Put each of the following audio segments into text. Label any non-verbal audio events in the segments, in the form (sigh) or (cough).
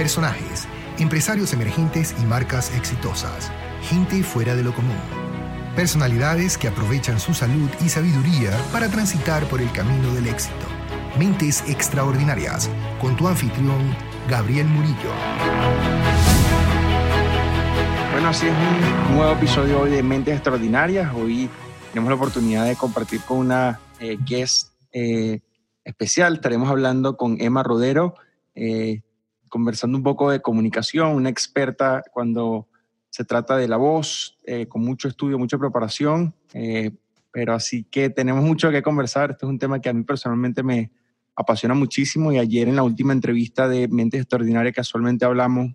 Personajes, empresarios emergentes y marcas exitosas. Gente fuera de lo común. Personalidades que aprovechan su salud y sabiduría para transitar por el camino del éxito. Mentes extraordinarias, con tu anfitrión, Gabriel Murillo. Bueno, así es un nuevo episodio hoy de Mentes Extraordinarias. Hoy tenemos la oportunidad de compartir con una eh, guest eh, especial. Estaremos hablando con Emma Rodero. Eh, conversando un poco de comunicación, una experta cuando se trata de la voz, eh, con mucho estudio, mucha preparación, eh, pero así que tenemos mucho que conversar. Este es un tema que a mí personalmente me apasiona muchísimo y ayer en la última entrevista de Mentes Extraordinarias casualmente hablamos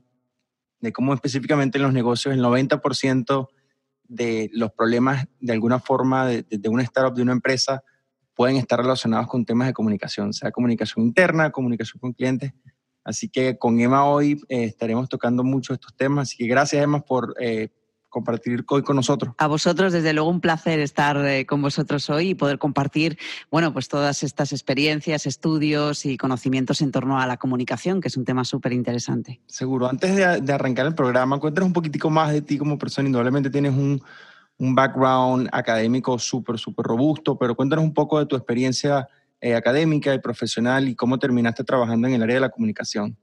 de cómo específicamente en los negocios el 90% de los problemas de alguna forma de, de una startup, de una empresa, pueden estar relacionados con temas de comunicación, sea comunicación interna, comunicación con clientes. Así que con Emma hoy eh, estaremos tocando mucho estos temas. Así que gracias, Emma, por eh, compartir hoy con nosotros. A vosotros, desde luego, un placer estar eh, con vosotros hoy y poder compartir, bueno, pues todas estas experiencias, estudios y conocimientos en torno a la comunicación, que es un tema súper interesante. Seguro. Antes de, de, arrancar el programa, cuéntanos un poquitico más de ti como persona. Indudablemente tienes un, un background académico súper, súper robusto, pero cuéntanos un poco de tu experiencia eh, académica y profesional y cómo terminaste trabajando en el área de la comunicación.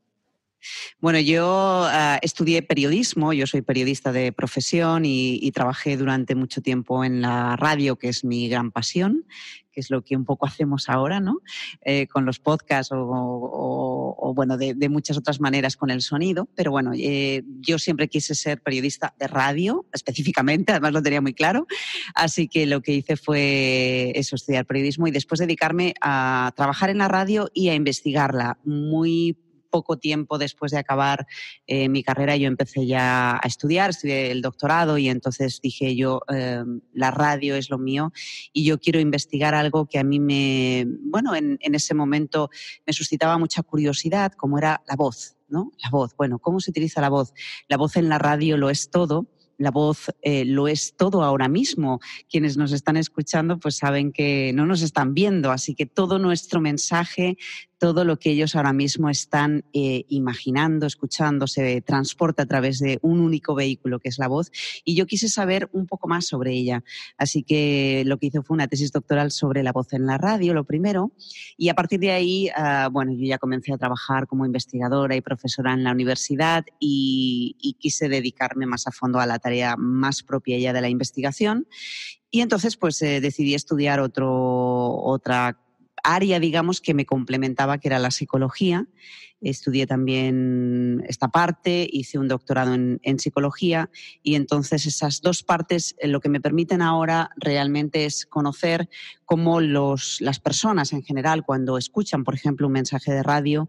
Bueno, yo uh, estudié periodismo, yo soy periodista de profesión y, trabajé durante mucho tiempo en la radio, que es mi gran pasión, que es lo que un poco (laughs) hacemos ahora, ¿no? Eh, con los podcasts o, bueno, de, de, muchas otras maneras con el sonido. Pero bueno, eh, yo siempre quise ser periodista de radio, específicamente, además lo tenía muy claro. Así que lo que hice fue eso, estudiar periodismo y después dedicarme a trabajar en la radio y a investigarla muy poco tiempo después de acabar eh, mi carrera yo empecé ya a estudiar, estudié el doctorado y entonces dije yo, eh, la radio es lo mío y yo quiero investigar algo que a mí me, bueno, en, ese momento me suscitaba mucha curiosidad, como era la voz, ¿no? La voz, bueno, ¿cómo se utiliza la voz? La voz en la radio lo es todo la voz eh, lo es todo ahora mismo. Quienes nos están escuchando pues saben que no nos están viendo, así que todo nuestro mensaje, todo lo que ellos ahora mismo están eh, imaginando, escuchando, se transporta a través de un único vehículo que es la voz. Y yo quise saber un poco más sobre ella. Así que lo que hice fue una tesis doctoral sobre la voz en la radio, lo primero. Y a partir de ahí, uh, bueno, yo ya comencé a trabajar como investigadora y profesora en la universidad y, y quise dedicarme más a fondo a la tarea más propia ya de la investigación. Y entonces, pues eh, decidí estudiar otro, otra área, digamos, que me complementaba, que era la psicología. Estudié también esta parte, hice un doctorado en, psicología y entonces esas dos partes eh, lo que me permiten ahora realmente es conocer cómo los, las personas en general, cuando escuchan, por ejemplo, un mensaje de radio,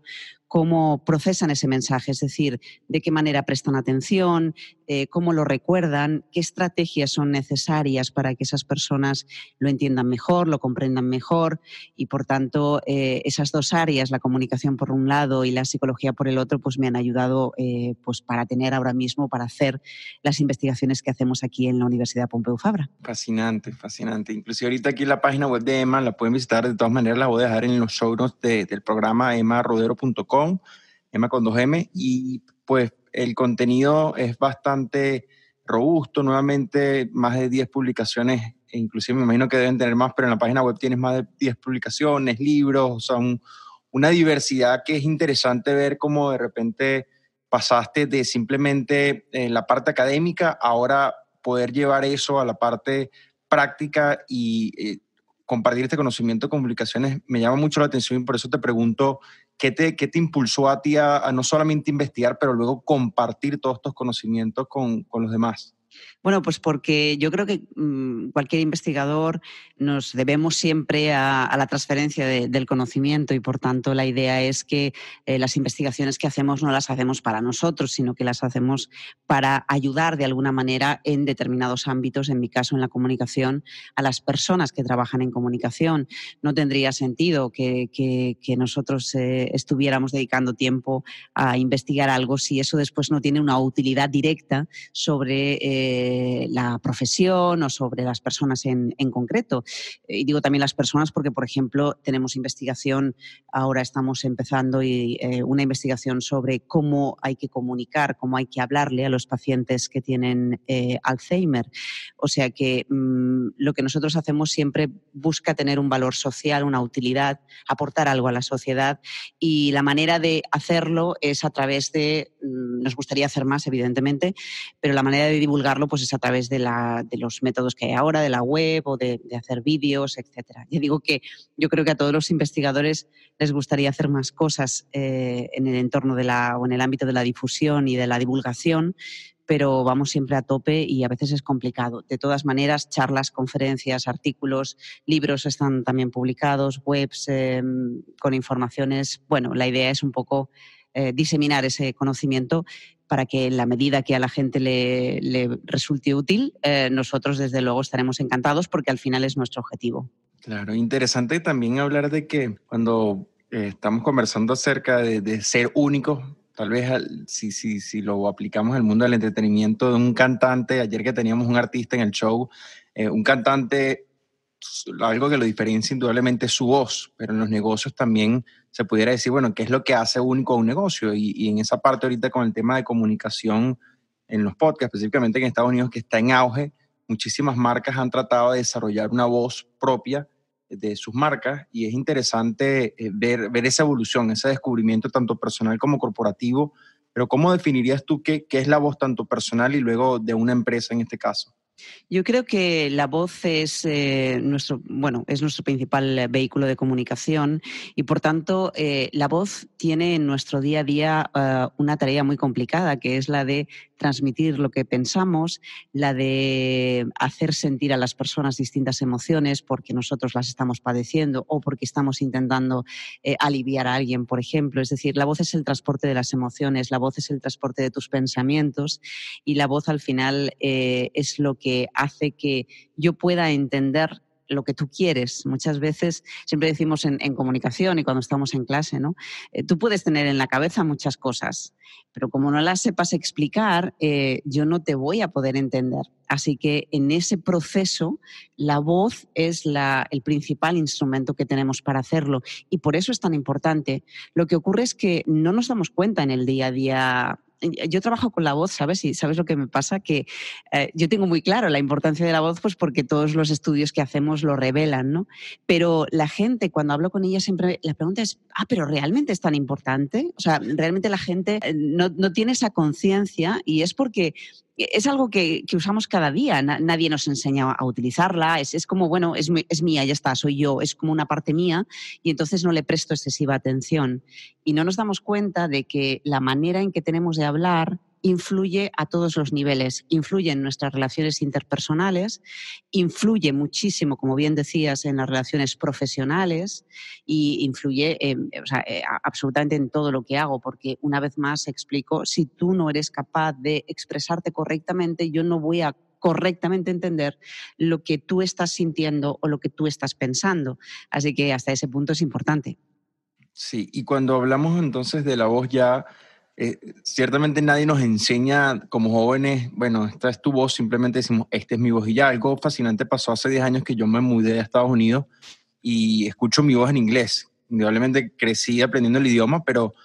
cómo procesan ese mensaje, es decir, de qué manera prestan atención, eh, cómo lo recuerdan, qué estrategias son necesarias para que esas personas lo entiendan mejor, lo comprendan mejor y, por tanto, eh, esas dos áreas, la comunicación por un lado y la psicología por el otro, pues me han ayudado eh, pues para tener ahora mismo, para hacer las investigaciones que hacemos aquí en la Universidad Pompeu Fabra. Fascinante, fascinante. Inclusive ahorita aquí en la página web de Emma la pueden visitar, de todas maneras la voy a dejar en los show notes de, del programa con 2M, y pues el contenido es bastante robusto, nuevamente más de 10 publicaciones, e inclusive me imagino que deben tener más, pero en la página web tienes más de 10 publicaciones, libros, o sea, un, una diversidad que es interesante ver cómo de repente pasaste de simplemente eh, la parte académica, ahora poder llevar eso a la parte práctica y eh, compartir este conocimiento con publicaciones me llama mucho la atención y por eso te pregunto ¿Qué te, qué te impulsó a ti a, no solamente investigar, pero luego compartir todos estos conocimientos con, con los demás? Bueno, pues porque yo creo que mmm, cualquier investigador nos debemos siempre a, la transferencia de, del conocimiento y por tanto la idea es que eh, las investigaciones que hacemos no las hacemos para nosotros, sino que las hacemos para ayudar de alguna manera en determinados ámbitos, en mi caso en la comunicación, a las personas que trabajan en comunicación. No tendría sentido que nosotros eh, estuviéramos dedicando tiempo a investigar algo si eso después no tiene una utilidad directa sobre eh, la profesión o sobre las personas en, concreto. Y digo también las personas porque, por ejemplo, tenemos investigación, ahora estamos empezando y, una investigación sobre cómo hay que comunicar, cómo hay que hablarle a los pacientes que tienen Alzheimer. O sea que mm, lo que nosotros hacemos siempre busca tener un valor social, una utilidad, aportar algo a la sociedad y la manera de hacerlo es a través de, mm, nos gustaría hacer más, evidentemente, pero la manera de divulgarlo pues es a través de, los métodos que hay ahora, de la web o de, hacer vídeos, etc. Yo digo que yo creo que a todos los investigadores les gustaría hacer más cosas eh, en el entorno de la, o en el ámbito de la difusión y de la divulgación, pero vamos siempre a tope y a veces es complicado. De todas maneras, charlas, conferencias, artículos, libros están también publicados, webs em, con informaciones. Bueno, la idea es un poco eh, diseminar ese conocimiento para que en la medida que a la gente le, resulte útil, eh, nosotros desde luego estaremos encantados porque al final es nuestro objetivo. Claro, interesante también hablar de que cuando eh, estamos conversando acerca de, ser únicos, tal vez si, si, si lo aplicamos al mundo del entretenimiento de un cantante, ayer que teníamos un artista en el show, un cantante, algo que lo diferencia indudablemente es su voz, pero en los negocios también se pudiera decir, bueno, ¿qué es lo que hace único a un negocio? Y, y en esa parte ahorita con el tema de comunicación en los podcasts, específicamente en Estados Unidos, que está en auge, muchísimas marcas han tratado de desarrollar una voz propia de sus marcas y es interesante eh, ver, ver esa evolución, ese descubrimiento tanto personal como corporativo. Pero ¿cómo definirías tú qué, qué es la voz tanto personal y luego de una empresa en este caso? Yo creo que la voz es eh, nuestro, bueno, es nuestro principal vehículo de comunicación y por tanto eh, la voz tiene en nuestro día a día una tarea muy complicada que es la de transmitir lo que pensamos, la de hacer sentir a las personas distintas emociones porque nosotros las estamos padeciendo o porque estamos intentando eh, aliviar a alguien, por ejemplo. Es decir, la voz es el transporte de las emociones, la voz es el transporte de tus pensamientos y la voz al final eh, es lo que hace que yo pueda entender lo que tú quieres. Muchas veces, siempre decimos en, comunicación y cuando estamos en clase, ¿no? Eh, tú puedes tener en la cabeza muchas cosas, pero como no las sepas explicar, eh, yo no te voy a poder entender. Así que en ese proceso, la voz es la, el principal instrumento que tenemos para hacerlo y por eso es tan importante. Lo que ocurre es que no nos damos cuenta en el día a día yo trabajo con la voz, ¿sabes? Y sabes lo que me pasa, que eh, yo tengo muy claro la importancia de la voz, pues porque todos los estudios que hacemos lo revelan, ¿no? Pero la gente, cuando hablo con ella, siempre la pregunta es, ah, pero ¿realmente es tan importante? O sea, realmente la gente eh, no, no tiene esa conciencia y es porque es algo que, usamos cada día, nadie nos enseña a utilizarla, es, es como, bueno, es, es, mía, ya está, soy yo, es como una parte mía y entonces no le presto excesiva atención. Y no nos damos cuenta de que la manera en que tenemos de hablar influye a todos los niveles, influye en nuestras relaciones interpersonales, influye muchísimo, como bien decías, en las relaciones profesionales y influye eh, absolutamente en todo lo que hago, porque una vez más explico, si tú no eres capaz de expresarte correctamente, yo no voy a correctamente entender lo que tú estás sintiendo o lo que tú estás pensando. Así que hasta ese punto es importante. Sí, y cuando hablamos entonces de la voz ya eh, ciertamente nadie nos enseña como jóvenes, bueno, esta es tu voz, simplemente decimos, esta es mi voz. Y ya algo fascinante pasó hace 10 años que yo me mudé a Estados Unidos y escucho mi voz en inglés. Indudablemente crecí aprendiendo el idioma, pero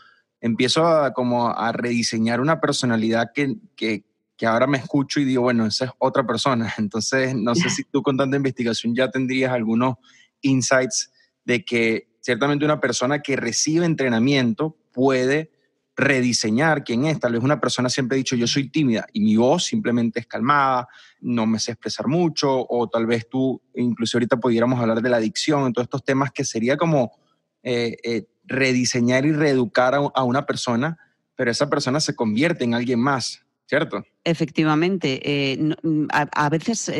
empiezo a, como a rediseñar una personalidad que, que, que ahora me escucho y digo, bueno, esa es otra persona. (laughs) Entonces, no sé si tú con tanta investigación ya tendrías algunos insights de que ciertamente una persona que recibe entrenamiento puede rediseñar quién es. Tal vez una persona siempre ha dicho yo soy tímida y mi voz simplemente es calmada, no me sé expresar mucho, o tal vez tú, incluso ahorita pudiéramos hablar de la adicción, en todos estos temas que sería como eh, eh, rediseñar y reeducar a, una persona, pero esa persona se convierte en alguien más, ¿cierto? Efectivamente. Eh, a, veces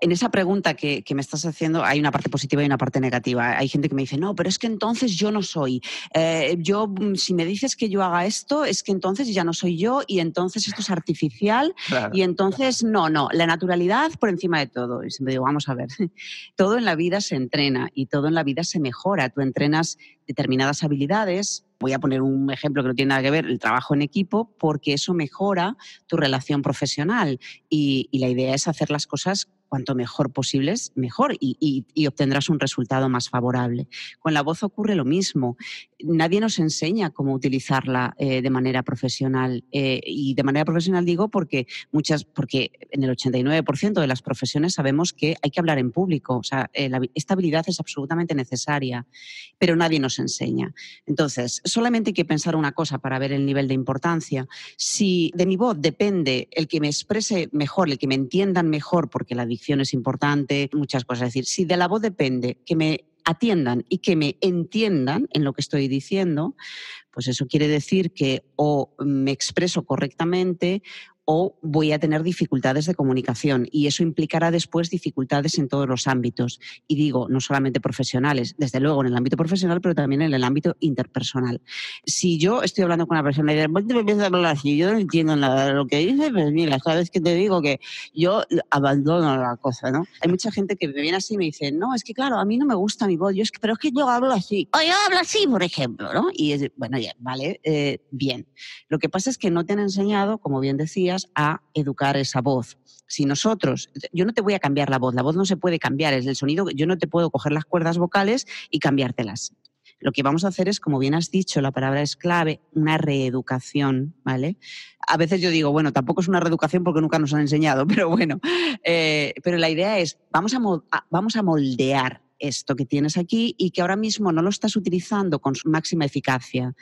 en esa pregunta que, me estás haciendo hay una parte positiva y una parte negativa. Hay gente que me dice, no, pero es que entonces yo no soy. Eh, yo, mm, si me dices que yo haga esto, es que entonces ya no soy yo y entonces esto es artificial (laughs) y entonces no, no, la naturalidad por encima de todo. Y siempre digo, vamos a ver, (laughs) todo en la vida se entrena y todo en la vida se mejora. Tú entrenas determinadas habilidades. Voy a poner un ejemplo que no tiene nada que ver, el trabajo en equipo, porque eso mejora tu relación profesional y, y la idea es hacer las cosas cuanto mejor posibles, mejor y, obtendrás un resultado más favorable. Con la voz ocurre lo mismo. Nadie nos enseña cómo utilizarla eh, de manera profesional. Eh, y de manera profesional digo porque muchas, porque en el 89% de las profesiones sabemos que hay que hablar en público. O sea, eh, esta habilidad es absolutamente necesaria, pero nadie nos enseña. Entonces, solamente hay que pensar una cosa para ver el nivel de importancia. Si de mi voz depende el que me exprese mejor, el que me entiendan mejor, porque la es importante, muchas cosas. Es decir, si de la voz depende que me atiendan y que me entiendan en lo que estoy diciendo, pues eso quiere decir que o me expreso correctamente o voy a tener dificultades de comunicación y eso implicará después dificultades en todos los ámbitos. Y digo, no solamente profesionales, desde luego en el ámbito profesional, pero también en el ámbito interpersonal. Si yo estoy hablando con una persona y de me empieza a hablar así, yo no entiendo nada de lo que dice, pues mira, sabes que te digo que yo abandono la cosa, ¿no? Hay mucha gente que me viene así y me dice, no, es que claro, a mí no me gusta mi voz, yo es que, pero es que yo hablo así, o yo hablo así, por ejemplo, ¿no? Y es, bueno, ya, vale, eh, bien. Lo que pasa es que no te han enseñado, como bien decía, a educar esa voz. Si nosotros, yo no te voy a cambiar la voz, la voz no se puede cambiar, es el sonido, yo no te puedo coger las cuerdas vocales y cambiártelas. Lo que vamos a hacer es, como bien has dicho, la palabra es clave, una reeducación, ¿vale? A veces yo digo, bueno, tampoco es una reeducación porque nunca nos han enseñado, (laughs) pero bueno, eh, pero la idea es, vamos a, vamos a moldear esto que tienes aquí y que ahora mismo no lo estás utilizando con su máxima eficacia.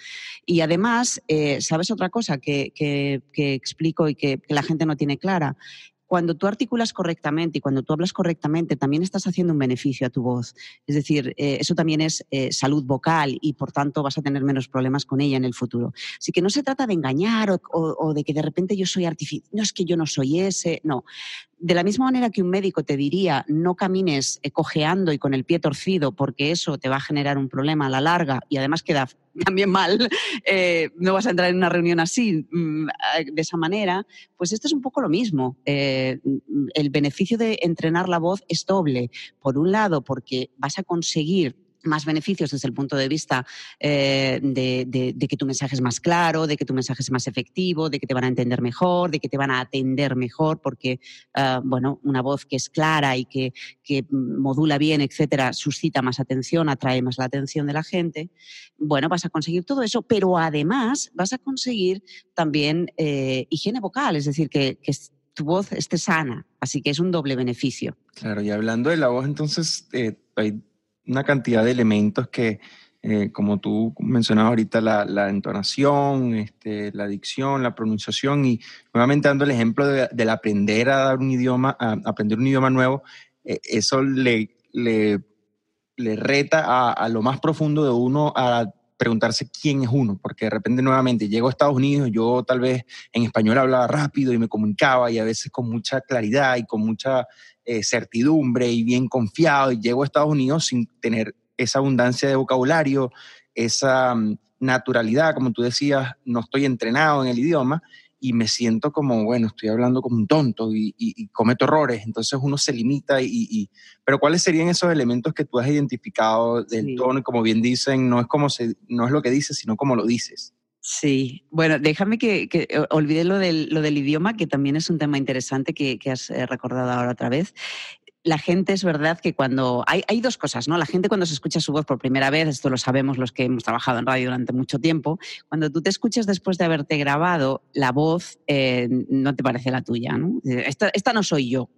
Y además, eh, ¿sabes otra cosa que, explico y que, la gente no tiene clara? cuando tú articulas correctamente y cuando tú hablas correctamente, también estás haciendo un beneficio a tu voz. Es decir, eh, eso también es eh, salud vocal y por tanto vas a tener menos problemas con ella en el futuro. Así que no se trata de engañar o, o de que de repente yo soy artificial. No es que yo no soy ese, no de la misma manera que un médico te diría no camines eh, cojeando y con el pie torcido porque eso te va a generar un problema a la larga y además queda (laughs) también mal, eh, no vas a entrar en una reunión así, mm, de esa manera, pues esto es un poco lo mismo. Eh, el beneficio de entrenar la voz es doble. Por un lado, porque vas a conseguir más beneficios desde el punto de vista eh, de, que tu mensaje es más claro, de que tu mensaje es más efectivo, de que te van a entender mejor, de que te van a atender mejor, porque ah, bueno, una voz que es clara y que, modula bien, etcétera, suscita más atención, atrae más la atención de la gente. Bueno, vas a conseguir todo eso, pero además vas a conseguir también eh, higiene vocal, es decir, que, tu voz esté sana. Así que es un doble beneficio. Claro, y hablando de la voz, entonces eh, hay una cantidad de elementos que, eh, como tú mencionabas ahorita, la, entonación, este, la dicción, la pronunciación y nuevamente dando el ejemplo del aprender a dar un idioma, aprender un idioma nuevo, eh, eso le, le, le reta a, a, lo más profundo de uno a preguntarse quién es uno, porque de repente nuevamente llego a Estados Unidos, yo tal vez en español hablaba rápido y me comunicaba y a veces con mucha claridad y con mucha eh, certidumbre y bien confiado y llego a Estados Unidos sin tener esa abundancia de vocabulario, esa mm, naturalidad, como tú decías, no estoy entrenado en el idioma y me siento como, bueno, estoy hablando como un tonto y, cometo errores, entonces uno se limita y, Pero ¿cuáles serían esos elementos que tú has identificado del tono? Y como bien dicen, no es, como se, no es lo que dices, sino como lo dices. Sí, bueno, déjame que, que eh, olvide lo del, lo del, idioma, que también es un tema interesante que, que has eh, recordado ahora otra vez la gente es verdad que cuando hay, hay, dos cosas, ¿no? La gente cuando se escucha su voz por primera vez, esto lo sabemos los que hemos trabajado en radio durante mucho tiempo, cuando tú te escuchas después de haberte grabado, la voz eh, no te parece la tuya, ¿no? Esta, esta no soy yo.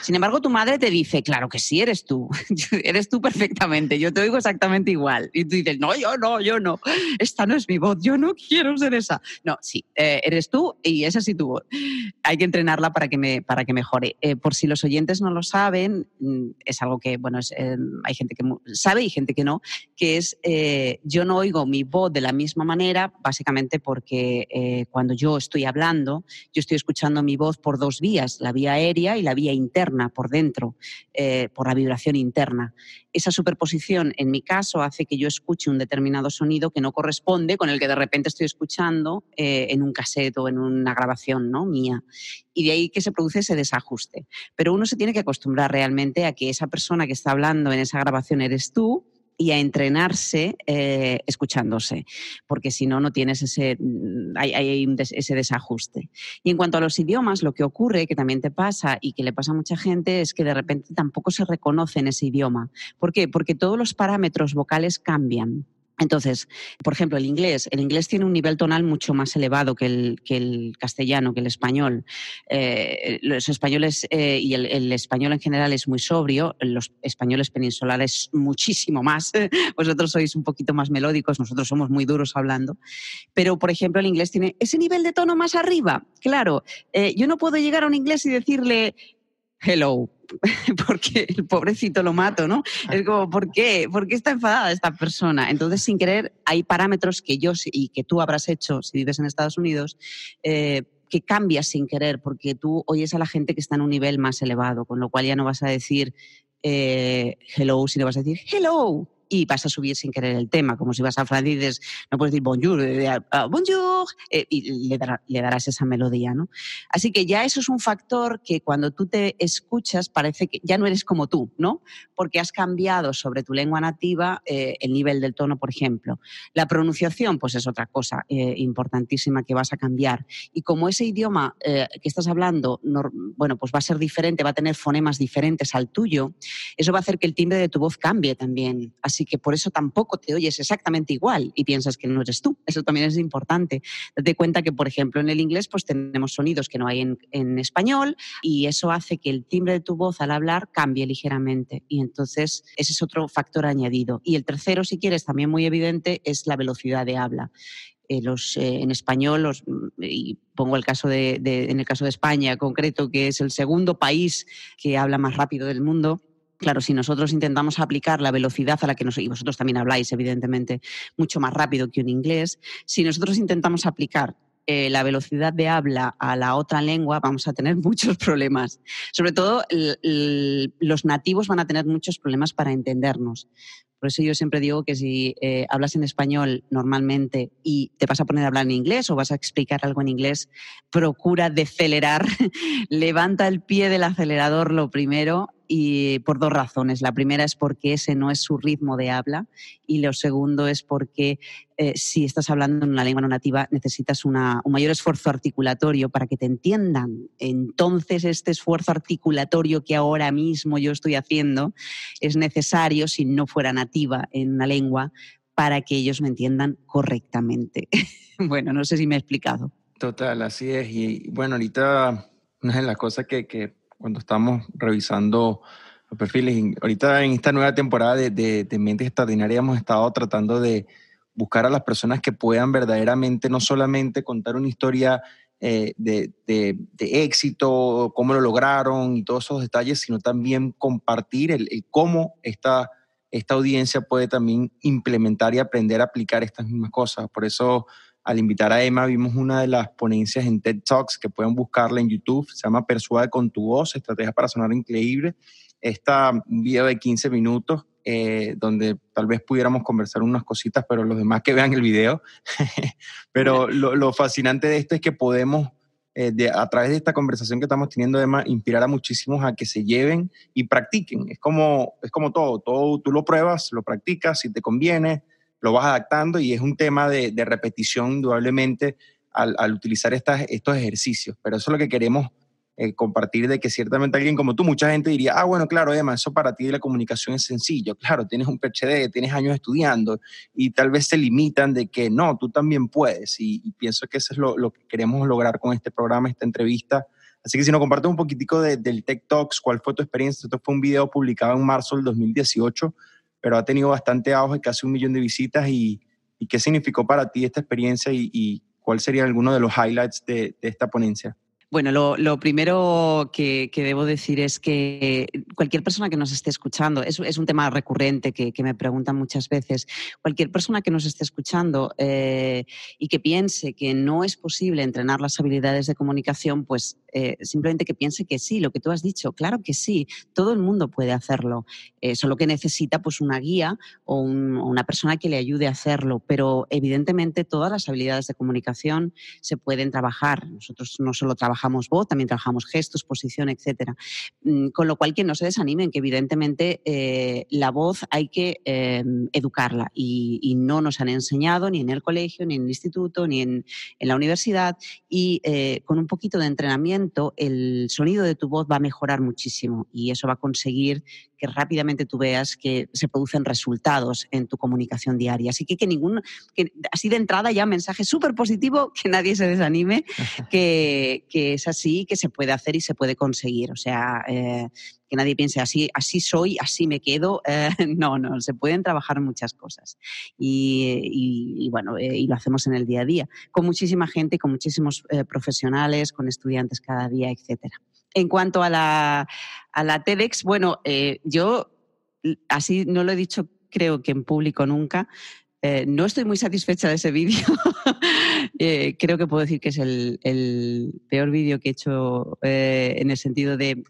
Sin embargo, tu madre te dice, claro que sí, eres tú, (laughs) eres tú perfectamente, yo te oigo exactamente igual. Y tú dices, no, yo no, yo no, esta no es mi voz, yo no quiero ser esa. No, sí, eh, eres tú y esa sí tu voz. Hay que entrenarla para que, me, para que mejore. Eh, por si los oyentes no lo saben, mm, es algo que, bueno, eh, hay gente que sabe y gente que no, que es, yo no oigo mi voz de la misma manera, básicamente porque cuando yo estoy hablando, yo estoy escuchando mi voz por dos vías, la vía aérea y la vía interna por dentro, eh, por la vibración interna. Esa superposición, en mi caso, hace que yo escuche un determinado sonido que no corresponde con el que de repente estoy escuchando eh, en un cassette o en una grabación ¿no? mía. Y de ahí que se produce ese desajuste. Pero uno se tiene que acostumbrar realmente a que esa persona que está hablando en esa grabación eres tú y a entrenarse eh, escuchándose, porque si no, no tienes ese, mm, hay, ese desajuste. Y en cuanto a los idiomas, lo que ocurre, que también te pasa y que le pasa a mucha gente, es que de repente tampoco se reconoce en ese idioma. ¿Por qué? Porque todos los parámetros vocales cambian. Entonces, por ejemplo, el inglés. El inglés tiene un nivel tonal mucho más elevado que el, que el castellano, que el español. Eh, los españoles eh, y el, español en general es muy sobrio, los españoles peninsulares muchísimo más. (laughs) Vosotros sois un poquito más melódicos, nosotros somos muy duros hablando. Pero, por ejemplo, el inglés tiene ese nivel de tono más arriba. Claro, eh, yo no puedo llegar a un inglés y decirle hello, (laughs) porque el pobrecito lo mato, ¿no? Es como, ¿por qué? ¿Por qué está enfadada esta persona? Entonces, sin querer, hay parámetros que yo y que tú habrás hecho si vives en Estados Unidos. Eh, que cambias sin querer, porque tú oyes a la gente que está en un nivel más elevado, con lo cual ya no vas a decir eh, hello, sino vas a decir hello, y vas a subir sin querer el tema, como si vas a Francia y dices, no puedes decir bonjour, eh, bonjour, eh, y le, le, darás esa melodía, ¿no? Así que ya eso es un factor que cuando tú te escuchas parece que ya no eres como tú, ¿no? Porque has cambiado sobre tu lengua nativa eh, el nivel del tono, por ejemplo. La pronunciación, pues es otra cosa importantísima que vas a cambiar. Y como ese idioma que estás hablando, bueno, pues va a ser diferente, va a tener fonemas diferentes al tuyo, eso va a hacer que el timbre de tu voz cambie también. Así Así que por eso tampoco te oyes exactamente igual y piensas que no eres tú. Eso también es importante. Date cuenta que, por ejemplo, en el inglés pues tenemos sonidos que no hay en, español y eso hace que el timbre de tu voz al hablar cambie ligeramente. Y entonces ese es otro factor añadido. Y el tercero, si quieres, también muy evidente, es la velocidad de habla. Eh, los, eh, en español, los, y pongo el caso de, en el caso de España concreto, que es el segundo país que habla más rápido del mundo, Claro, si nosotros intentamos aplicar la velocidad a la que nos, y vosotros también habláis, evidentemente, mucho más rápido que un inglés, si nosotros intentamos aplicar eh, la velocidad de habla a la otra lengua, vamos a tener (laughs) muchos problemas. Sobre todo, los nativos van a tener muchos problemas para entendernos. Por eso yo siempre digo que si eh, hablas en español normalmente y te vas a poner a hablar en inglés o vas a explicar algo en inglés, procura decelerar, (laughs) levanta el pie del acelerador lo primero y por dos razones. La primera es porque ese no es su ritmo de habla y lo segundo es porque eh, si estás hablando en una lengua no nativa necesitas un mayor esfuerzo articulatorio para que te entiendan. Entonces este esfuerzo articulatorio que ahora mismo yo estoy haciendo es necesario si no fuera nativa en una lengua para que ellos me entiendan correctamente. (laughs) bueno, no sé si me he explicado. Total, así es. Y bueno, ahorita una de las cosas que, que cuando estamos revisando los perfiles. Ahorita en esta nueva temporada de, de, Mentes Extraordinarias hemos estado tratando de buscar a las personas que puedan verdaderamente no solamente contar una historia eh, de, de, éxito, cómo lo lograron y todos esos detalles, sino también compartir el, el, cómo esta, esta audiencia puede también implementar y aprender a aplicar estas mismas cosas. Por eso al invitar a Emma, vimos una de las ponencias en TED Talks que pueden buscarla en YouTube. Se llama Persuade con tu voz, estrategia para sonar increíble. Está un video de 15 minutos eh, donde tal vez pudiéramos conversar unas cositas, pero los demás que vean el video. (laughs) pero lo, fascinante de esto es que podemos, eh, a través de esta conversación que estamos teniendo, Emma, inspirar a muchísimos a que se lleven y practiquen. Es como, es como todo, todo tú lo pruebas, lo practicas, si te conviene, lo vas adaptando y es un tema de, repetición indudablemente al, utilizar estas, estos ejercicios. Pero eso es lo que queremos compartir de que ciertamente alguien como tú, mucha gente diría, ah, bueno, claro, Emma, eso para ti de la comunicación es sencillo. Claro, tienes un PhD, tienes años estudiando y tal vez se limitan de que no, tú también puedes. Y, pienso que eso es lo, lo, que queremos lograr con este programa, esta entrevista. Así que si nos compartes un poquitico del Tech Talks, cuál fue tu experiencia. Esto fue un video publicado en marzo del 2018 pero ha tenido bastante auge, casi un millón de visitas. ¿Y, y qué significó para ti esta experiencia y, y cuál sería alguno de los highlights de, esta ponencia? Bueno, lo, primero que, debo decir es que cualquier persona que nos esté escuchando, es, es un tema recurrente que, me preguntan muchas veces, cualquier persona que nos esté escuchando eh, y que piense que no es posible entrenar las habilidades de comunicación, pues eh, simplemente que piense que sí, lo que tú has dicho, claro que sí, todo el mundo puede hacerlo, eh, solo que necesita pues una guía o una persona que le ayude a hacerlo, pero evidentemente todas las habilidades de comunicación se pueden trabajar. Nosotros no solo trabajamos trabajamos voz, también trabajamos gestos, posición, etcétera. Mm, con lo cual, que no se desanimen, que evidentemente eh, la voz hay que em, educarla y, no nos han enseñado ni en el colegio, ni en el instituto, ni en, la universidad. Y eh, con un poquito de entrenamiento, el sonido de tu voz va a mejorar muchísimo y eso va a conseguir que rápidamente tú veas que se producen resultados en tu comunicación diaria. Así que que ningún, que así de entrada ya mensaje súper positivo, que nadie se desanime, (laughs) que, que, es así, que se puede hacer y se puede conseguir. O sea, eh, que nadie piense así, así soy, así me quedo. Eh, (laughs) no, no, se pueden trabajar muchas cosas. Y, bueno, eh, y lo hacemos en el día a día, con muchísima gente, con muchísimos profesionales, con estudiantes cada día, etcétera. En cuanto a la, a la TEDx, bueno, yo así no lo he dicho creo que en público nunca. Eh, no estoy muy satisfecha de ese vídeo. (laughs) Eh, creo que puedo decir que es el, peor vídeo que he hecho en el sentido de,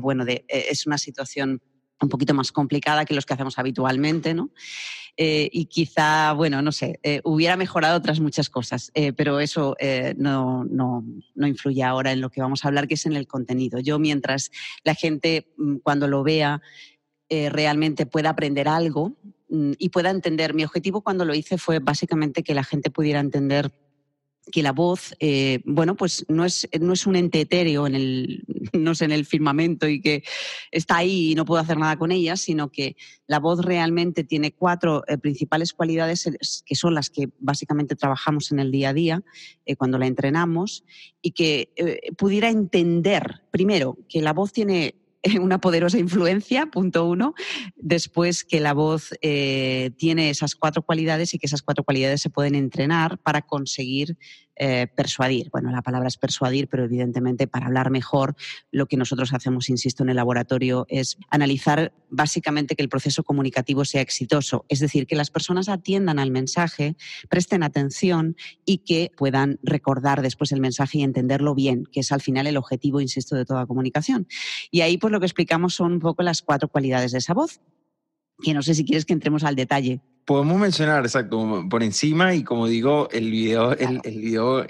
bueno, es una situación un poquito más complicada que los que hacemos habitualmente, ¿no? Eh, y quizá, bueno, no sé, eh, hubiera mejorado otras muchas cosas, eh, pero eso no, no, no, influye ahora en lo que vamos a hablar, que es en el contenido. Yo, mientras la gente mm, cuando lo vea realmente pueda aprender algo y pueda entender, mi objetivo cuando lo hice fue básicamente que la gente pudiera entender que la voz, eh, bueno, pues no es, no es un ente etéreo en el, (laughs) no sé, en el firmamento y que está ahí y no puedo hacer nada con ella, sino que la voz realmente tiene cuatro eh, principales cualidades que son las que básicamente trabajamos en el día a día eh, cuando la entrenamos y que pudiera entender, primero, que la voz tiene (laughs) una poderosa influencia, punto uno. Después que la voz eh, tiene esas cuatro cualidades y que esas cuatro cualidades se pueden entrenar para conseguir eh, persuadir. Bueno, la palabra es persuadir, pero evidentemente para hablar mejor, lo que nosotros hacemos, insisto, en el laboratorio es analizar básicamente que el proceso comunicativo sea exitoso, es decir, que las personas atiendan al mensaje, presten atención y que puedan recordar después el mensaje y entenderlo bien, que es al final el objetivo, insisto, de toda comunicación. Y ahí pues lo que explicamos son un poco las cuatro cualidades de esa voz, que no sé si quieres que entremos al detalle podemos mencionar, exacto, por encima y como digo, el video, el, el video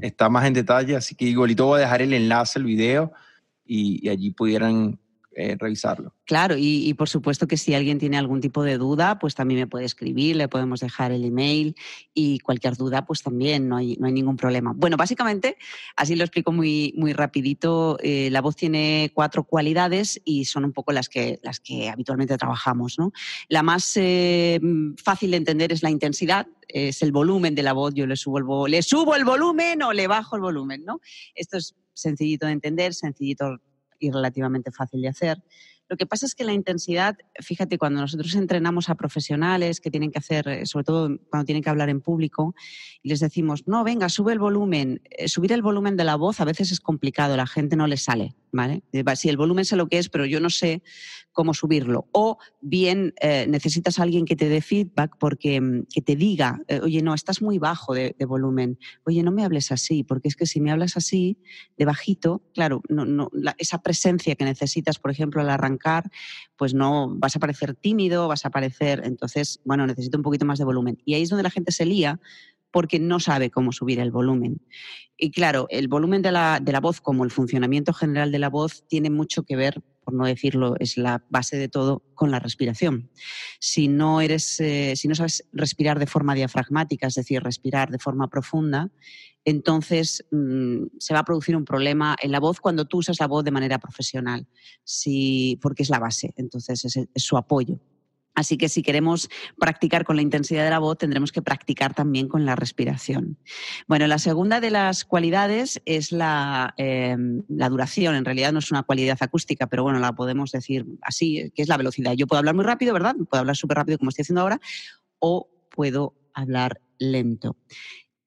está más en detalle, así que igualito voy a dejar el enlace al video y, y allí pudieran eh, revisarlo. Claro, y, por supuesto que si alguien tiene algún tipo de duda, pues también me puede escribir, le podemos dejar el email y cualquier duda, pues también no hay, ningún problema. Bueno, básicamente, así lo explico muy, muy rapidito, eh, la voz tiene cuatro cualidades y son un poco las que, las que habitualmente trabajamos. ¿no? La más eh, fácil de entender es la intensidad, es el volumen de la voz, yo le subo el, le subo el volumen o le bajo el volumen. ¿no? Esto es sencillito de entender, sencillito y relativamente fácil de hacer. Lo que pasa es que la intensidad, fíjate, cuando nosotros entrenamos a profesionales que tienen que hacer, eh, sobre todo cuando tienen que hablar en público, y les decimos, no, venga, sube el volumen. Eh, subir el volumen de la voz a veces es complicado, la gente no le sale, ¿vale? Si el volumen sé lo que es, pero yo no sé cómo subirlo. O bien eh, necesitas a alguien que te dé feedback porque mm, que te diga, oye, no, estás muy bajo de, volumen. Oye, no me hables así, porque es que si me hablas así, de bajito, claro, no, no, esa presencia que necesitas, por ejemplo, al arrancar pues no vas a parecer tímido, vas a parecer, entonces, bueno, necesito un poquito más de volumen. Y ahí es donde la gente se lía porque no sabe cómo subir el volumen. Y claro, el volumen de la, de la voz, como el funcionamiento general de la voz, tiene mucho que ver por no decirlo, es la base de todo, con la respiración. Si no, eres, eh, si no sabes respirar de forma diafragmática, es decir, respirar de forma profunda, entonces mm, se va a producir un problema en la voz cuando tú usas la voz de manera profesional, porque es la base, entonces es su apoyo. Así que si queremos practicar con la intensidad de la voz, tendremos que practicar también con la respiración. Bueno, la segunda de las cualidades es la, em, la, duración. En realidad no es una cualidad acústica, pero bueno, la podemos decir así, que es la velocidad. Yo puedo hablar muy rápido, ¿verdad? Puedo hablar súper rápido como estoy haciendo ahora, o puedo hablar lento.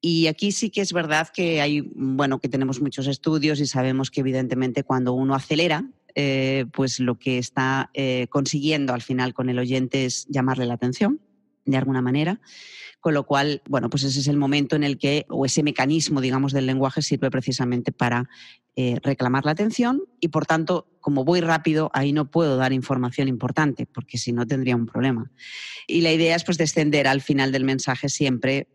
Y aquí sí que es verdad que hay, bueno, que tenemos muchos estudios y sabemos que evidentemente cuando uno acelera, eh, pues lo que está eh, consiguiendo al final con el oyente es llamarle la atención de alguna manera. Con lo cual, bueno, pues ese es el momento en el que, o ese mecanismo, digamos, del lenguaje sirve precisamente para eh, reclamar la atención y, por tanto, como voy rápido, ahí no puedo dar información importante, porque si no tendría un problema. Y la idea es pues descender al final del mensaje siempre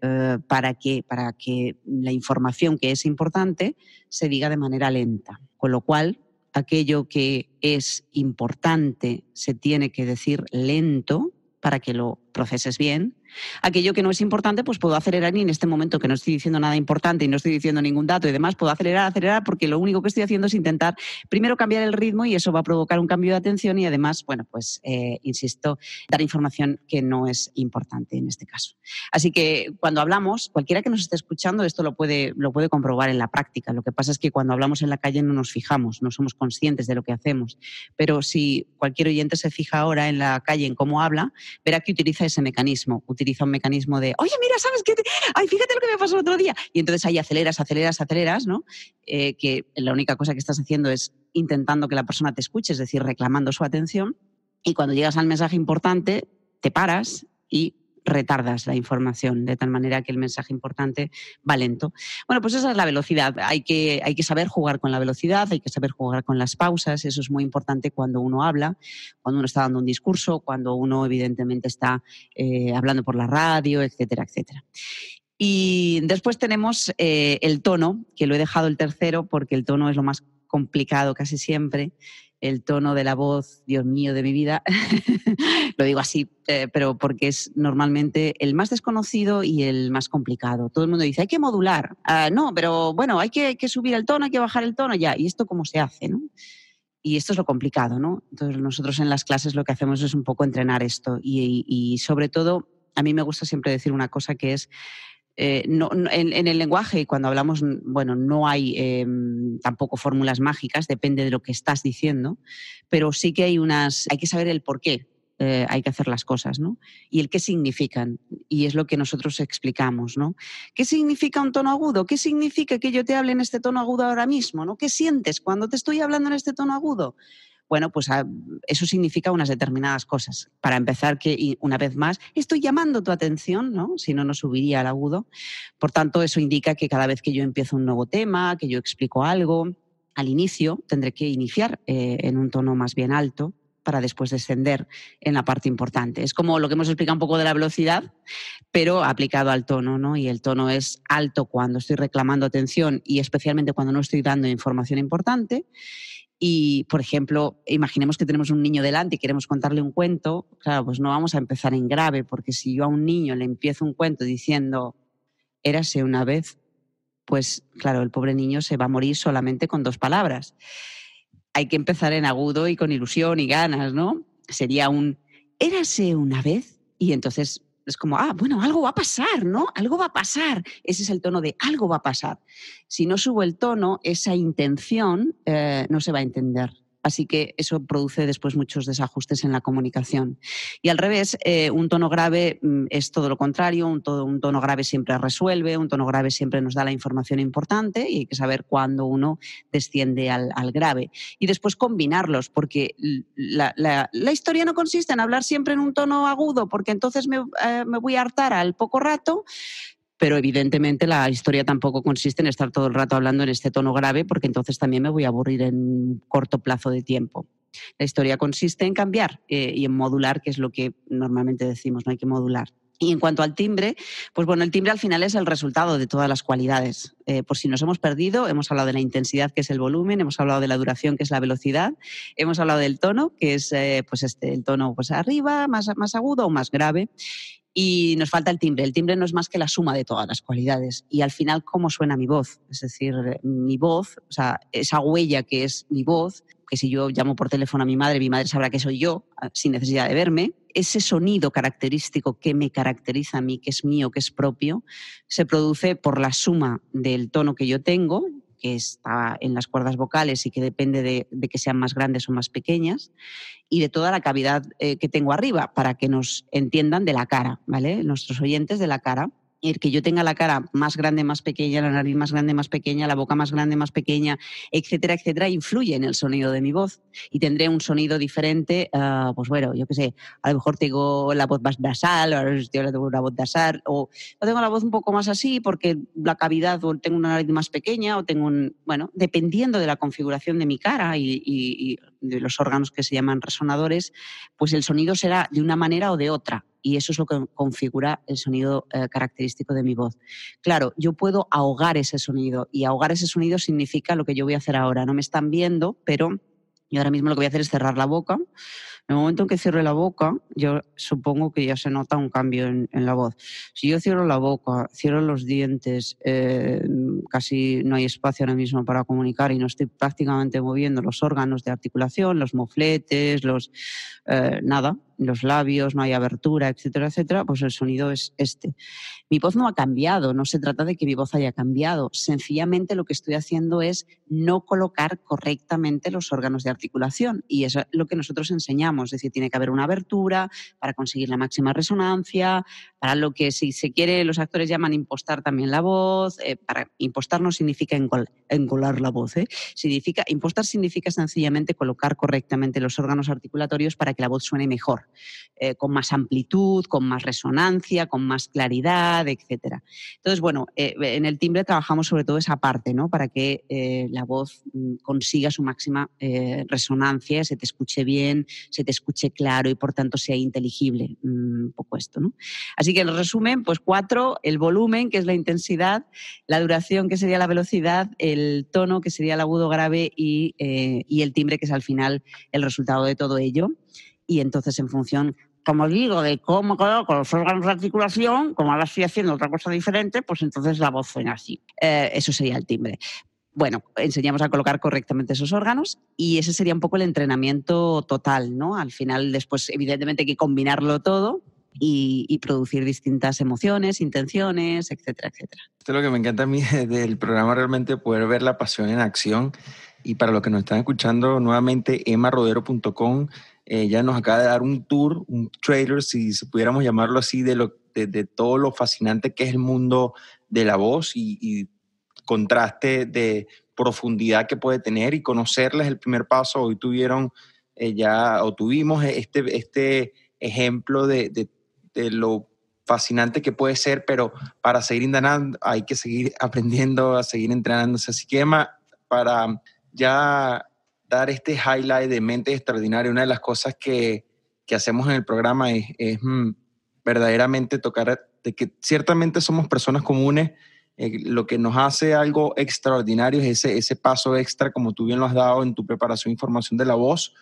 para, que, para que la información que es importante se diga de manera lenta. Con lo cual, aquello que es importante se tiene que decir lento para que lo proceses bien Aquello que no es importante, pues puedo acelerar y en este momento que no estoy diciendo nada importante y no estoy diciendo ningún dato y demás, puedo acelerar, acelerar, porque lo único que estoy haciendo es intentar primero cambiar el ritmo y eso va a provocar un cambio de atención y además, bueno, pues eh, insisto, dar información que no es importante en este caso. Así que cuando hablamos, cualquiera que nos esté escuchando, esto lo puede, lo puede comprobar en la práctica. Lo que pasa es que cuando hablamos en la calle no nos fijamos, no somos conscientes de lo que hacemos. Pero si cualquier oyente se fija ahora en la calle en cómo habla, verá que utiliza ese mecanismo utiliza un mecanismo de, oye, mira, ¿sabes qué? Ay, fíjate lo que me pasó el otro día. Y entonces ahí aceleras, aceleras, aceleras, ¿no? Eh, que la única cosa que estás haciendo es intentando que la persona te escuche, es decir, reclamando su atención. Y cuando llegas al mensaje importante, te paras y retardas la información, de tal manera que el mensaje importante va lento. Bueno, pues esa es la velocidad. Hay que, hay que saber jugar con la velocidad, hay que saber jugar con las pausas. Eso es muy importante cuando uno habla, cuando uno está dando un discurso, cuando uno evidentemente está eh, hablando por la radio, etcétera, etcétera. Y después tenemos eh, el tono, que lo he dejado el tercero porque el tono es lo más complicado casi siempre el tono de la voz, Dios mío, de mi vida, (laughs) lo digo así, eh, pero porque es normalmente el más desconocido y el más complicado. Todo el mundo dice, hay que modular. Ah, no, pero bueno, hay que, subir el tono, hay que bajar el tono, ya. ¿Y esto cómo se hace? ¿no? Y esto es lo complicado, ¿no? Entonces nosotros en las clases lo que hacemos es un poco entrenar esto y sobre todo, a mí me gusta siempre decir una cosa que es eh, en, el lenguaje, cuando hablamos, bueno, no hay em, tampoco fórmulas mágicas, depende de lo que estás diciendo, pero sí que hay unas, hay que saber el por qué eh, hay que hacer las cosas, ¿no? Y el qué significan, y es lo que nosotros explicamos, ¿no? ¿Qué significa un tono agudo? ¿Qué significa que yo te hable en este tono agudo ahora mismo, ¿no? ¿Qué sientes cuando te estoy hablando en este tono agudo? Bueno, pues ah, eso significa unas determinadas cosas. Para empezar, que una vez más, estoy llamando tu atención, ¿no? Si no, no subiría al agudo. Por tanto, eso indica que cada vez que yo empiezo un nuevo tema, que yo explico algo, al inicio tendré que iniciar eh, en un tono más bien alto para después descender en la parte importante. Es como lo que hemos explicado un poco de la velocidad, pero aplicado al tono, ¿no? Y el tono es alto cuando estoy reclamando atención y especialmente cuando no estoy dando información importante y, por ejemplo, imaginemos que tenemos un niño delante y queremos contarle un cuento, claro, pues no vamos a empezar en grave, porque si yo a un niño le empiezo un cuento diciendo, érase una vez, pues claro, el pobre niño se va a morir solamente con dos palabras. Hay que empezar en agudo y con ilusión y ganas, ¿no? Sería un, érase una vez, y entonces es como, ah, bueno, algo va a pasar, ¿no? Algo va a pasar. Ese es el tono de algo va a pasar. Si no subo el tono, esa intención eh, no se va a entender. Así que eso produce después muchos desajustes en la comunicación. Y al revés, eh, un tono grave mm, es todo lo contrario, un, tono grave siempre resuelve, un tono grave siempre nos da la información importante y hay que saber cuándo uno desciende al, grave. Y después combinarlos, porque la, historia no consiste en hablar siempre en un tono agudo, porque entonces me, eh, me voy a hartar al poco rato, pero evidentemente la historia tampoco consiste en estar todo el rato hablando en este tono grave, porque entonces también me voy a aburrir en corto plazo de tiempo. La historia consiste en cambiar eh, y en modular, que es lo que normalmente decimos, no hay que modular. Y en cuanto al timbre, pues bueno, el timbre al final es el resultado de todas las cualidades. Eh, por si nos hemos perdido, hemos hablado de la intensidad, que es el volumen, hemos hablado de la duración, que es la velocidad, hemos hablado del tono, que es eh, pues este, el tono pues arriba, más, más agudo o más grave, y nos falta el timbre. El timbre no es más que la suma de todas las cualidades. Y al final, ¿cómo suena mi voz? Es decir, mi voz, o sea, esa huella que es mi voz, que si yo llamo por teléfono a mi madre, mi madre sabrá que soy yo, ah, sin necesidad de verme. Ese sonido característico que me caracteriza a mí, que es mío, que es propio, se produce por la suma del tono que yo tengo, que está en las cuerdas vocales y que depende de, que sean más grandes o más pequeñas, y de toda la cavidad eh, que tengo arriba, para que nos entiendan de la cara, ¿vale? Nuestros oyentes de la cara. El que yo tenga la cara más grande, más pequeña, la nariz más grande, más pequeña, la boca más grande, más pequeña, etcétera, etcétera, influye en el sonido de mi voz. Y tendré un sonido diferente, uh, pues bueno, yo qué sé, a lo mejor tengo la voz más nasal, o tengo una voz nasal, o, tengo la voz un poco más así porque la cavidad, o tengo una nariz más pequeña, o tengo un, bueno, dependiendo de la configuración de mi cara y, y, y de los órganos que se llaman resonadores, pues el sonido será de una manera o de otra y eso es lo que configura el sonido eh, característico de mi voz. Claro, yo puedo ahogar ese sonido y ahogar ese sonido significa lo que yo voy a hacer ahora. No me están viendo, pero yo ahora mismo lo que voy a hacer es cerrar la boca. En el momento en que cierre la boca, yo supongo que ya se nota un cambio en, la voz. Si yo cierro la boca, cierro los dientes, eh, casi no hay espacio ahora mismo para comunicar y no estoy prácticamente moviendo los órganos de articulación, los mofletes, los eh, nada, los labios, no hay abertura, etcétera, etcétera, pues el sonido es este. Mi voz no ha cambiado, no se trata de que mi voz haya cambiado, sencillamente lo que estoy haciendo es no colocar correctamente los órganos de articulación y eso es lo que nosotros enseñamos, es decir, tiene que haber una abertura para conseguir la máxima resonancia, para lo que si se quiere los actores llaman impostar también la voz, eh, para impostar no significa engol, engolar la voz, ¿eh? significa impostar significa sencillamente colocar correctamente los órganos articulatorios para que la voz suene mejor eh, con más amplitud, con más resonancia, con más claridad, etc. Entonces, bueno, eh, en el timbre trabajamos sobre todo esa parte, ¿no? Para que eh, la voz mm, consiga su máxima resonancia, se te escuche bien, se te escuche claro y por tanto sea inteligible. Mm, un poco esto, ¿no? Así que en resumen, pues cuatro, el volumen, que es la intensidad, la duración, que sería la velocidad, el tono, que sería el agudo grave, y el timbre, que es al final el resultado de todo ello y entonces en función, como digo, de cómo coloco los órganos de articulación, como ahora estoy haciendo otra cosa diferente, pues entonces la voz suena así. Eh, eso sería el timbre. Bueno, enseñamos a colocar correctamente esos órganos y ese sería un poco el entrenamiento total, ¿no? Al final, después, evidentemente, hay que combinarlo todo, y, y, producir distintas emociones, intenciones, etcétera, etcétera. Esto es lo que me encanta a mí (laughs) del programa, realmente poder ver la pasión en acción. Y para los que nos están escuchando, nuevamente, emarodero.com ella nos acaba de dar un tour, un trailer, si, pudiéramos llamarlo así, de, lo, de, de, todo lo fascinante que es el mundo de la voz y, y, contraste de profundidad que puede tener y conocerles el primer paso. Hoy tuvieron eh, ya, o tuvimos este, este ejemplo de, de, de lo fascinante que puede ser, pero para seguir indagando hay que seguir (laughs) aprendiendo, a seguir entrenándose. Así que, Emma, para ya dar este highlight de mente extraordinaria, una de las cosas que, que hacemos en el programa es, mmm, verdaderamente tocar de que ciertamente somos personas comunes. Eh, lo que nos hace algo extraordinario es ese, ese paso extra, como tú bien lo has dado en tu preparación e información de la voz.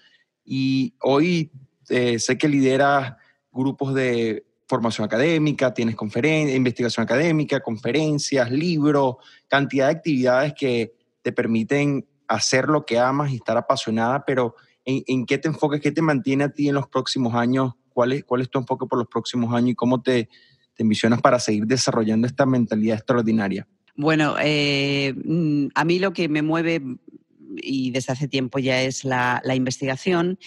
Y hoy eh, sé que lideras grupos de formación académica, tienes investigación académica, conferencias, libros, cantidad de actividades que te permiten hacer lo que amas y estar apasionada, pero ¿en, qué te enfocas, qué te mantiene a ti en los próximos años? ¿Cuál es, cuál es tu enfoque por los próximos años y cómo te, te envisionas para seguir desarrollando esta mentalidad extraordinaria? Bueno, eh, a mí lo que me mueve y desde hace tiempo ya es la, investigación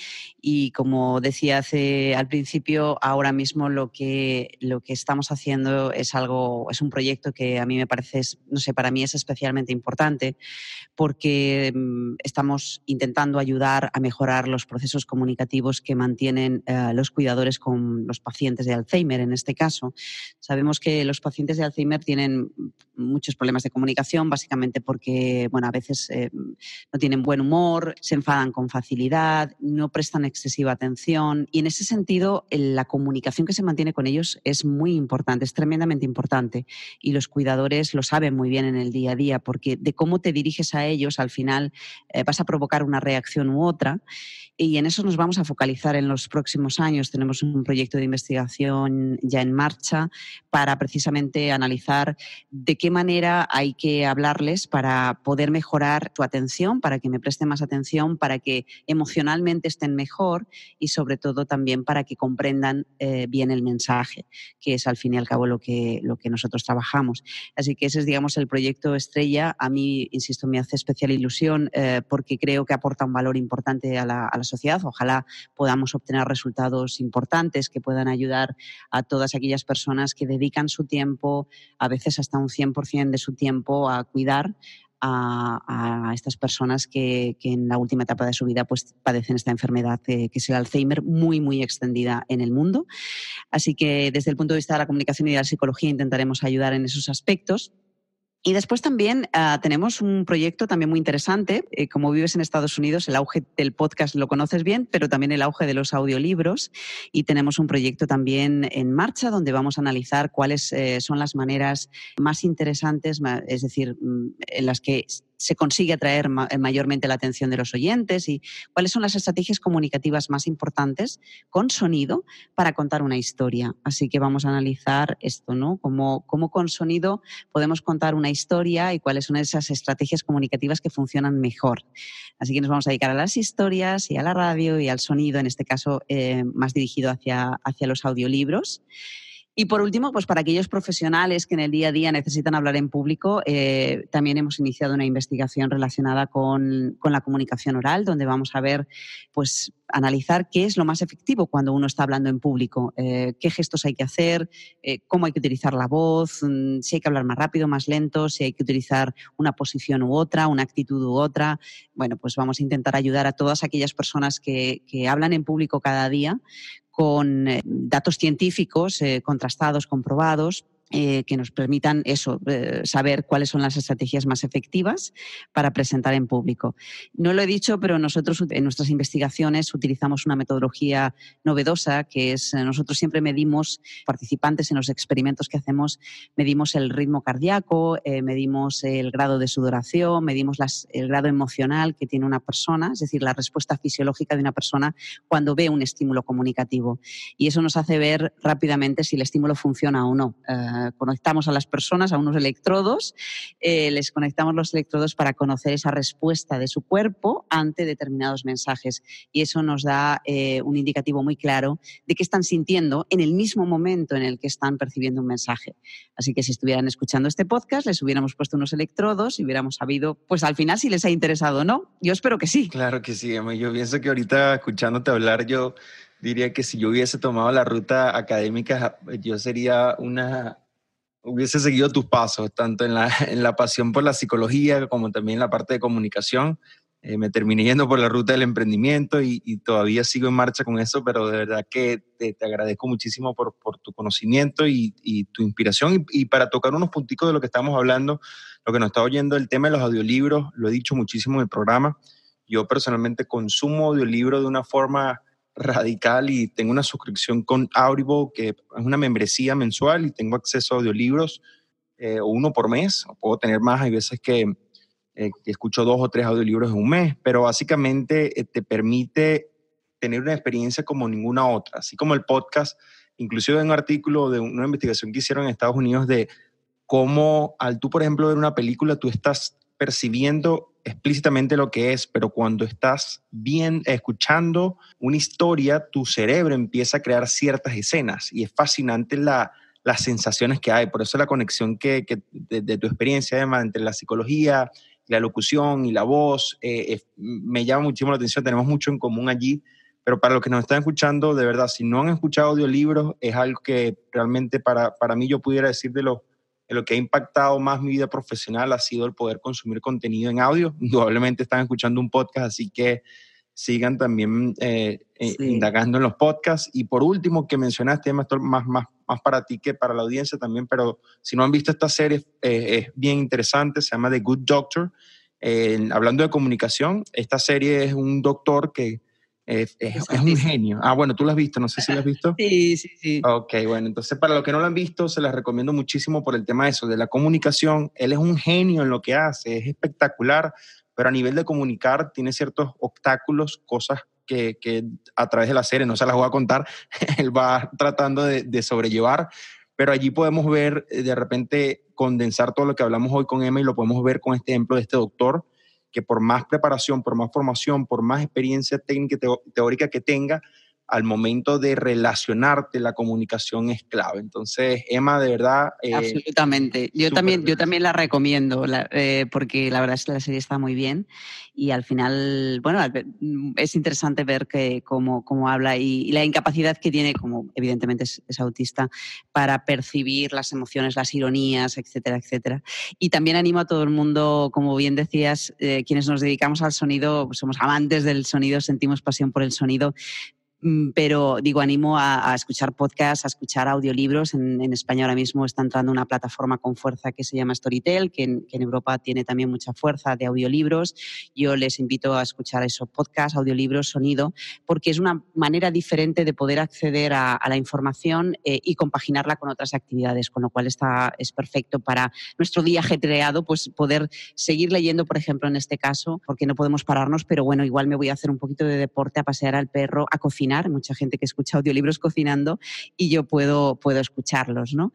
y como decía hace al principio, ahora mismo lo que, lo que estamos haciendo es algo, es un proyecto que a mí me parece, no sé, para mí es especialmente importante porque mm, estamos intentando ayudar a mejorar los procesos comunicativos que mantienen uh, los cuidadores con los pacientes de Alzheimer en este caso. Sabemos que los pacientes de Alzheimer tienen muchos problemas de comunicación, básicamente porque, bueno, a veces eh, no tienen buen humor, se enfadan con facilidad, no prestan excesiva atención. Y en ese sentido la comunicación que se mantiene con ellos es muy importante, es tremendamente importante. Y los cuidadores lo saben muy bien en el día a día porque de cómo te diriges a ellos al final eh, vas a provocar una reacción u otra. Y en eso nos vamos a focalizar en los próximos años. Tenemos un proyecto de investigación ya en marcha para precisamente analizar de qué qué manera hay que hablarles para poder mejorar tu atención, para que me presten más atención, para que emocionalmente estén mejor y sobre todo también para que comprendan eh, bien el mensaje, que es al fin y al cabo lo que, lo que nosotros trabajamos. Así que ese es, digamos, el proyecto estrella. A mí, insisto, me hace especial ilusión eh, porque creo que aporta un valor importante a la, a la sociedad. Ojalá podamos obtener resultados importantes que puedan ayudar a todas aquellas personas que dedican su tiempo, a veces hasta un 100% de su tiempo, a cuidar a, estas personas que, en la última etapa de su vida pues, padecen esta enfermedad que es el Alzheimer muy, muy extendida en el mundo. Así que desde el punto de vista de la comunicación y de la psicología intentaremos ayudar en esos aspectos. Y después también ah, tenemos un proyecto también muy interesante. Eh, como vives en Estados Unidos, el auge del podcast lo conoces bien, pero también el auge de los audiolibros. Y tenemos un proyecto también en marcha donde vamos a analizar cuáles eh, son las maneras más interesantes, es decir, mm, en las que se consigue atraer eh, mayormente la atención de los oyentes y cuáles son las estrategias comunicativas más importantes con sonido para contar una historia. Así que vamos a analizar esto, ¿no? Cómo, cómo con sonido podemos contar una historia y cuáles son esas estrategias comunicativas que funcionan mejor. Así que nos vamos a dedicar a las historias y a la radio y al sonido, en este caso eh, más dirigido hacia, hacia los audiolibros. Y por último, pues para aquellos profesionales que en el día a día necesitan hablar en público, eh, también hemos iniciado una investigación relacionada con, con, la comunicación oral, donde vamos a ver, pues analizar qué es lo más efectivo cuando uno está hablando en público, eh, qué gestos hay que hacer, eh, cómo hay que utilizar la voz, mm, si hay que hablar más rápido, más lento, si hay que utilizar una posición u otra, una actitud u otra. Bueno, pues vamos a intentar ayudar a todas aquellas personas que, hablan en público cada día con eh, datos científicos contrastados, comprobados, eh, que nos permitan eso, eh, saber cuáles son las estrategias más efectivas para presentar en público. No lo he dicho, pero nosotros en nuestras investigaciones utilizamos una metodología novedosa que es, eh, nosotros siempre medimos, participantes en los experimentos que hacemos, medimos el ritmo cardíaco, medimos el grado de sudoración, medimos el grado emocional que tiene una persona, es decir, la respuesta fisiológica de una persona cuando ve un estímulo comunicativo. Y eso nos hace ver rápidamente si el estímulo funciona o no conectamos a las personas a unos electrodos, eh, les conectamos los electrodos para conocer esa respuesta de su cuerpo ante determinados mensajes. Y eso nos da eh, un indicativo muy claro de qué están sintiendo en el mismo momento en el que están percibiendo un mensaje. Así que si estuvieran escuchando este podcast, les hubiéramos puesto unos electrodos y hubiéramos sabido, pues al final, si les ha interesado o no. Yo espero que sí. Claro que sí, Yo pienso que ahorita escuchándote hablar, yo diría que si yo hubiese tomado la ruta académica, yo sería una hubiese seguido tus pasos, tanto en la, (laughs) en la pasión por la psicología como también en la parte de comunicación. Eh, me terminé yendo por la ruta del emprendimiento y, todavía sigo en marcha con eso, pero de verdad que te, agradezco muchísimo por, por tu conocimiento y, y tu inspiración. Y, para tocar unos punticos de lo que estamos hablando, lo que nos está oyendo, el tema de los audiolibros, lo he dicho muchísimo en el programa. Yo personalmente consumo audiolibros de una forma radical y tengo una suscripción con Audible, que es una membresía mensual y tengo acceso a audiolibros, eh, uno por mes, o puedo tener más, hay veces que, eh, escucho dos o tres audiolibros en un mes, pero básicamente eh, te permite tener una experiencia como ninguna otra, así como el podcast, inclusive en un artículo de una investigación que hicieron en Estados Unidos de cómo al tú, por ejemplo, ver una película, tú estás percibiendo explícitamente lo que es, pero cuando estás bien escuchando una historia, tu cerebro empieza a crear ciertas escenas y es fascinante la, las sensaciones que hay. Por eso la conexión que, de, tu experiencia, además, entre la psicología, la locución y la voz, eh, me llama muchísimo la atención. Tenemos mucho en común allí. Pero para los que nos están escuchando, de verdad, si no han escuchado audiolibros, es algo que realmente para, para mí yo pudiera decir de los lo que ha impactado más mi vida profesional ha sido el poder consumir contenido en audio. (laughs) Indudablemente están escuchando un podcast, así que sigan también eh, eh, indagando en los podcasts. Y por último, que mencionaste, más, más, más, para ti que para la audiencia también, pero si no han visto esta serie, eh, es bien interesante, se llama The Good Doctor. hablando de comunicación, esta serie es un doctor que es, un genio. Ah, bueno, tú lo has visto, no sé si lo has visto. (laughs) Sí, sí, sí. Ok, bueno, entonces para los que no lo han visto, se las recomiendo muchísimo por el tema de eso, de la comunicación. Él es un genio en lo que hace, es espectacular, pero a nivel de comunicar tiene ciertos obstáculos, cosas que, que a través de la serie, no se las voy a contar, (laughs) él va tratando de, de sobrellevar pero allí podemos ver eh, de repente condensar todo lo que hablamos hoy con Emma y lo podemos ver con este ejemplo de este doctor que por más preparación, por más formación, por más experiencia técnica teórica que tenga, al momento de relacionarte, la comunicación es clave. Entonces, Emma, de verdad... Eh, Absolutamente. Yo también, yo también la recomiendo, eh, porque la verdad es que la serie está muy bien y al final, bueno, es interesante ver que cómo, cómo habla y, la incapacidad que tiene, como evidentemente es, autista, para percibir las emociones, las ironías, etcétera, etcétera. Y también animo a todo el mundo, como bien decías, eh, quienes nos dedicamos al sonido, somos amantes del sonido, sentimos pasión por el sonido, Mm, pero digo, animo a, escuchar podcasts, a escuchar audiolibros. En, España ahora mismo está entrando una plataforma con fuerza que se llama Storytel, que en, Europa tiene también mucha fuerza de audiolibros. Yo les invito a escuchar esos podcasts, audiolibros, sonido, porque es una manera diferente de poder acceder a, la información eh, y compaginarla con otras actividades, con lo cual está, es perfecto para nuestro día ajetreado, pues poder seguir leyendo, por ejemplo, en este caso, porque no podemos pararnos, pero bueno, igual me voy a hacer un poquito de deporte, a pasear al perro, a cocinar mucha gente que escucha audiolibros cocinando y yo puedo, puedo escucharlos, ¿no?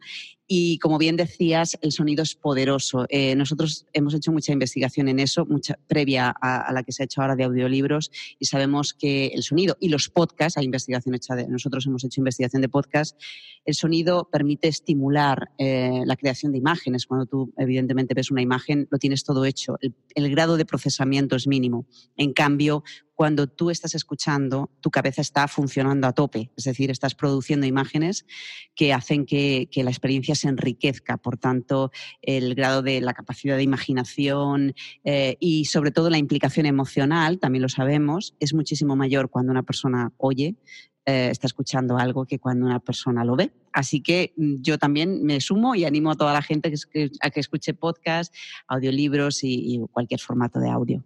Y como bien decías, el sonido es poderoso. Eh, nosotros hemos hecho mucha investigación en eso, mucha, previa a, la que se ha hecho ahora de audiolibros, y sabemos que el sonido y los podcasts, hay investigación hecha de, nosotros hemos hecho investigación de podcasts, el sonido permite estimular eh, la creación de imágenes. Cuando tú, evidentemente, ves una imagen, lo tienes todo hecho. el grado de procesamiento es mínimo. En cambio, cuando tú estás escuchando, tu cabeza está funcionando a tope, es decir, estás produciendo imágenes que hacen que, la experiencia se enriquezca. Por tanto, el grado de la capacidad de imaginación eh, y sobre todo la implicación emocional, también lo sabemos, es muchísimo mayor cuando una persona oye, eh, está escuchando algo que cuando una persona lo ve. Así que mm, yo también me sumo y animo a toda la gente a que escuche podcast, audiolibros y cualquier formato de audio.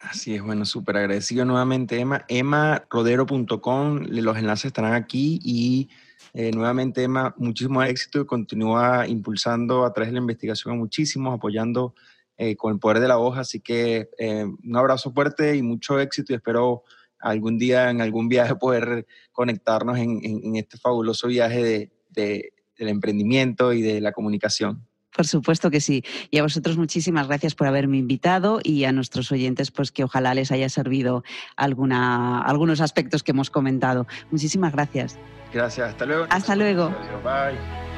Así es, bueno, súper agradecido nuevamente, Emma. EmmaRodero.com, los enlaces estarán aquí y eh, nuevamente, Emma, muchísimo éxito y continúa impulsando a través de la investigación a muchísimos, apoyando eh, con el poder de la hoja. Así que eh, un abrazo fuerte y mucho éxito y espero algún día en algún viaje poder conectarnos en, este fabuloso viaje de, del emprendimiento y de la comunicación. Por supuesto que sí. Y a vosotros muchísimas gracias por haberme invitado y a nuestros oyentes, pues que ojalá les haya servido alguna, algunos aspectos que hemos comentado. Muchísimas gracias. Gracias. Hasta luego. Hasta luego. Bye.